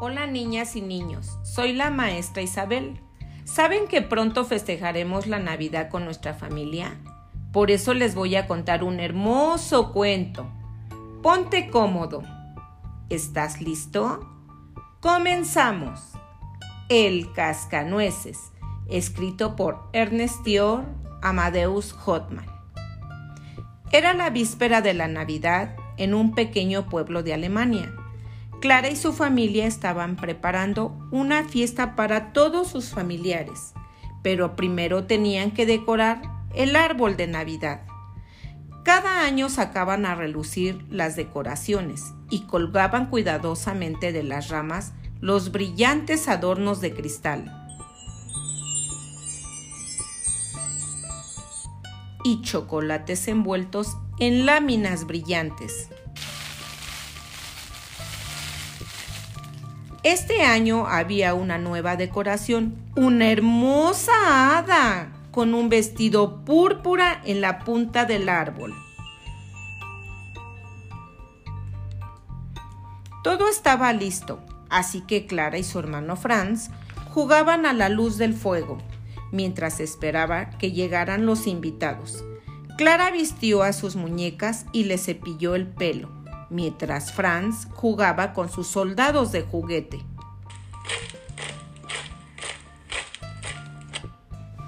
Hola niñas y niños, soy la maestra Isabel. ¿Saben que pronto festejaremos la Navidad con nuestra familia? Por eso les voy a contar un hermoso cuento. Ponte cómodo. ¿Estás listo? Comenzamos. El Cascanueces, escrito por Ernest Dior Amadeus Hotman. Era la víspera de la Navidad en un pequeño pueblo de Alemania. Clara y su familia estaban preparando una fiesta para todos sus familiares, pero primero tenían que decorar el árbol de Navidad. Cada año sacaban a relucir las decoraciones y colgaban cuidadosamente de las ramas los brillantes adornos de cristal. y chocolates envueltos en láminas brillantes. Este año había una nueva decoración, una hermosa hada con un vestido púrpura en la punta del árbol. Todo estaba listo, así que Clara y su hermano Franz jugaban a la luz del fuego mientras esperaba que llegaran los invitados. Clara vistió a sus muñecas y le cepilló el pelo, mientras Franz jugaba con sus soldados de juguete.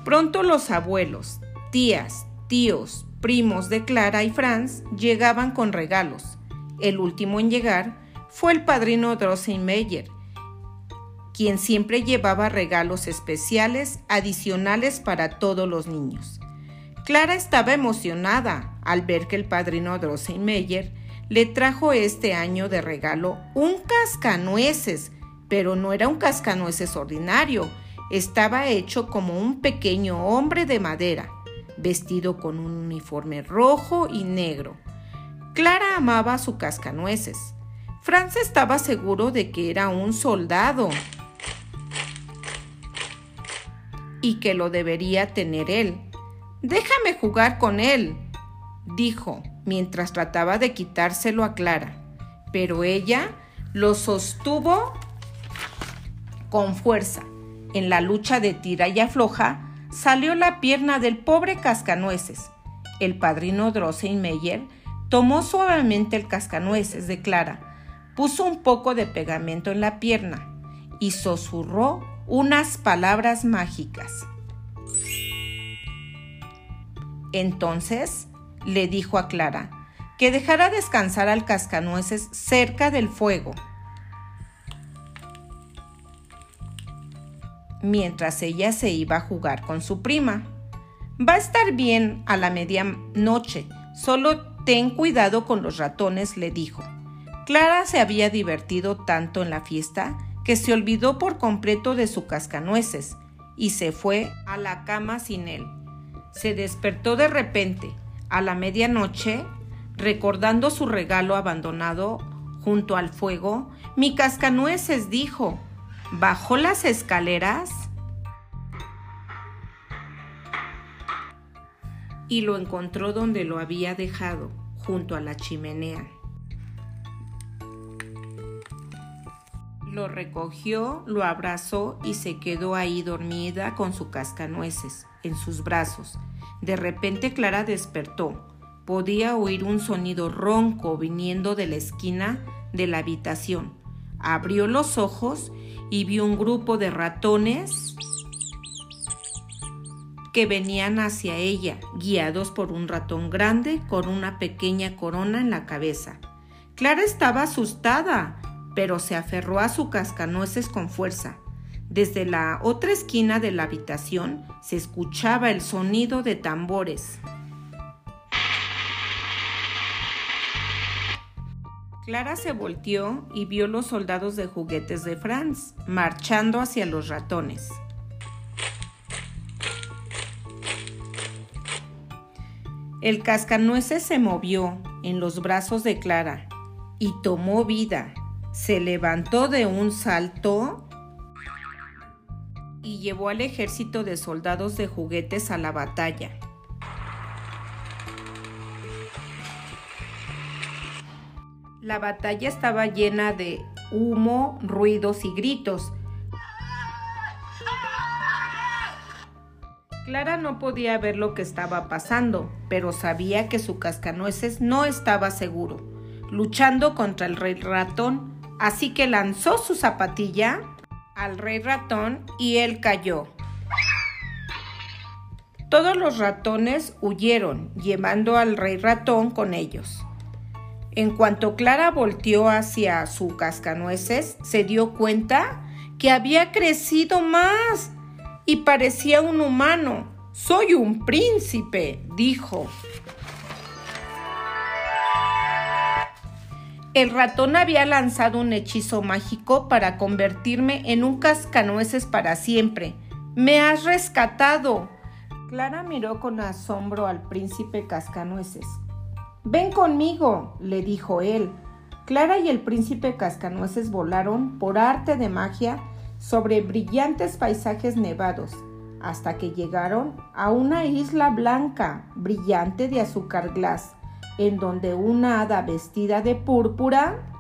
Pronto los abuelos, tías, tíos, primos de Clara y Franz llegaban con regalos. El último en llegar fue el padrino Drosselmeyer, quien siempre llevaba regalos especiales adicionales para todos los niños. Clara estaba emocionada al ver que el padrino Drosselmeyer le trajo este año de regalo un cascanueces, pero no era un cascanueces ordinario, estaba hecho como un pequeño hombre de madera, vestido con un uniforme rojo y negro. Clara amaba su cascanueces. Franz estaba seguro de que era un soldado y que lo debería tener él. Déjame jugar con él, dijo, mientras trataba de quitárselo a Clara. Pero ella lo sostuvo con fuerza. En la lucha de tira y afloja, salió la pierna del pobre cascanueces. El padrino Drosselmeyer tomó suavemente el cascanueces de Clara, puso un poco de pegamento en la pierna y susurró unas palabras mágicas. Entonces le dijo a Clara que dejara descansar al cascanueces cerca del fuego. Mientras ella se iba a jugar con su prima. Va a estar bien a la medianoche, solo ten cuidado con los ratones, le dijo. Clara se había divertido tanto en la fiesta que se olvidó por completo de su cascanueces y se fue a la cama sin él. Se despertó de repente, a la medianoche, recordando su regalo abandonado junto al fuego. Mi cascanueces dijo, bajó las escaleras y lo encontró donde lo había dejado, junto a la chimenea. Lo recogió, lo abrazó y se quedó ahí dormida con su cascanueces en sus brazos. De repente Clara despertó. Podía oír un sonido ronco viniendo de la esquina de la habitación. Abrió los ojos y vio un grupo de ratones que venían hacia ella, guiados por un ratón grande con una pequeña corona en la cabeza. Clara estaba asustada pero se aferró a su cascanueces con fuerza. Desde la otra esquina de la habitación se escuchaba el sonido de tambores. Clara se volteó y vio los soldados de juguetes de Franz marchando hacia los ratones. El cascanueces se movió en los brazos de Clara y tomó vida se levantó de un salto y llevó al ejército de soldados de juguetes a la batalla. La batalla estaba llena de humo, ruidos y gritos. Clara no podía ver lo que estaba pasando, pero sabía que su cascanueces no estaba seguro, luchando contra el rey ratón, así que lanzó su zapatilla al rey ratón y él cayó. Todos los ratones huyeron, llevando al rey ratón con ellos. En cuanto Clara volteó hacia su cascanueces, se dio cuenta que había crecido más y parecía un humano. Soy un príncipe, dijo. El ratón había lanzado un hechizo mágico para convertirme en un cascanueces para siempre. Me has rescatado. Clara miró con asombro al príncipe cascanueces. Ven conmigo, le dijo él. Clara y el príncipe cascanueces volaron por arte de magia sobre brillantes paisajes nevados, hasta que llegaron a una isla blanca, brillante de azúcar glass, en donde una hada vestida de púrpura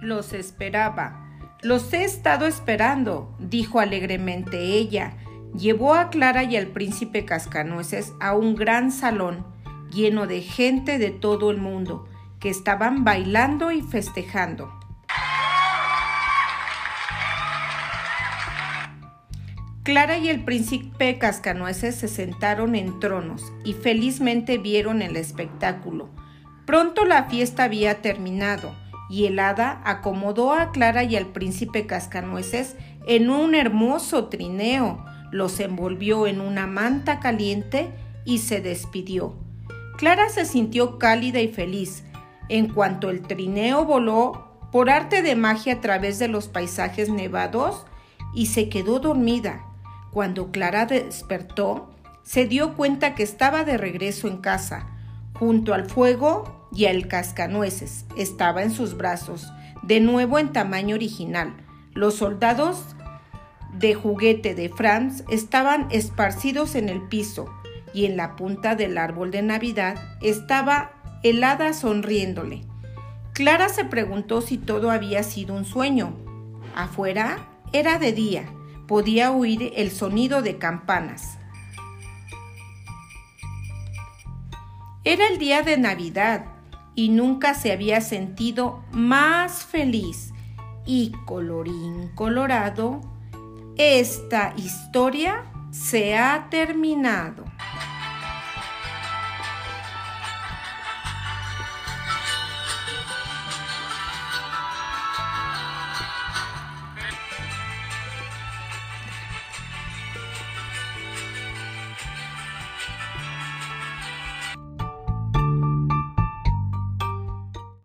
los esperaba. Los he estado esperando, dijo alegremente ella. Llevó a Clara y al príncipe Cascanueces a un gran salón lleno de gente de todo el mundo que estaban bailando y festejando. Clara y el príncipe Cascanueces se sentaron en tronos y felizmente vieron el espectáculo. Pronto la fiesta había terminado y el hada acomodó a Clara y al príncipe Cascanueces en un hermoso trineo, los envolvió en una manta caliente y se despidió. Clara se sintió cálida y feliz en cuanto el trineo voló por arte de magia a través de los paisajes nevados y se quedó dormida. Cuando Clara despertó, se dio cuenta que estaba de regreso en casa, junto al fuego y al cascanueces. Estaba en sus brazos, de nuevo en tamaño original. Los soldados de juguete de Franz estaban esparcidos en el piso y en la punta del árbol de Navidad estaba helada sonriéndole. Clara se preguntó si todo había sido un sueño. Afuera era de día podía oír el sonido de campanas. Era el día de Navidad y nunca se había sentido más feliz. Y colorín colorado, esta historia se ha terminado.